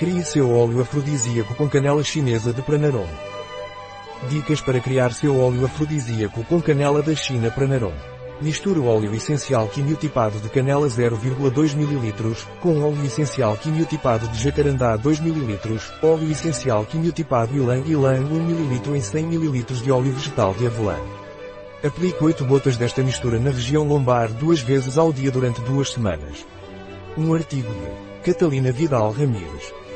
Crie seu óleo afrodisíaco com canela chinesa de Pranarum. Dicas para criar seu óleo afrodisíaco com canela da China Pranarum. Misture o óleo essencial quimiotipado de canela 0,2 ml, com óleo essencial quimiotipado de jacarandá 2 ml, óleo essencial quimiotipado ylang ylang 1 ml em 100 ml de óleo vegetal de avelã. Aplique 8 gotas desta mistura na região lombar duas vezes ao dia durante duas semanas. Um artigo de Catalina Vidal Ramírez,